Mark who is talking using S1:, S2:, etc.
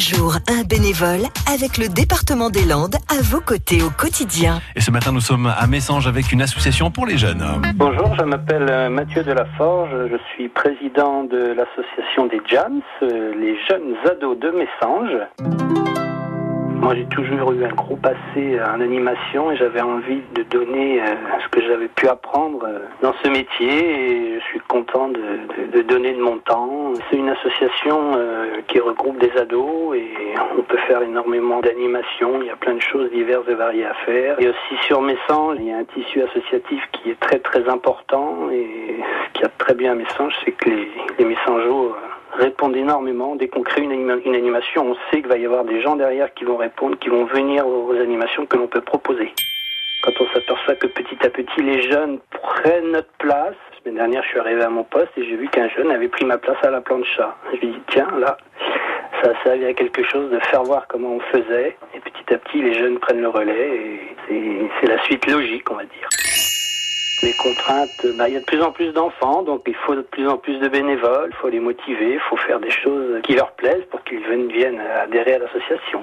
S1: jour, un bénévole avec le département des Landes à vos côtés au quotidien.
S2: Et ce matin, nous sommes à Messanges avec une association pour les jeunes.
S3: Bonjour, je m'appelle euh, Mathieu Delaforge, je suis président de l'association des JAMS, euh, les jeunes ados de Messanges. Moi, j'ai toujours eu un gros passé en animation et j'avais envie de donner euh, ce que j'avais pu apprendre euh, dans ce métier et je suis content de, de, donner de mon temps. C'est une association euh, qui regroupe des ados et on peut faire énormément d'animation. Il y a plein de choses diverses et variées à faire. Et aussi sur Messanges, il y a un tissu associatif qui est très très important et ce qui a très bien à Messanges, c'est que les, les Messangeaux répondent énormément. Dès qu'on crée une animation, on sait qu'il va y avoir des gens derrière qui vont répondre, qui vont venir aux animations que l'on peut proposer. Quand on s'aperçoit que petit à petit les jeunes prennent notre place, la semaine dernière je suis arrivé à mon poste et j'ai vu qu'un jeune avait pris ma place à la plancha. Je lui ai dit tiens là, ça servi à quelque chose de faire voir comment on faisait et petit à petit les jeunes prennent le relais et c'est la suite logique on va dire. Les contraintes, bah, il y a de plus en plus d'enfants, donc il faut de plus en plus de bénévoles, il faut les motiver, il faut faire des choses qui leur plaisent pour qu'ils viennent adhérer à l'association.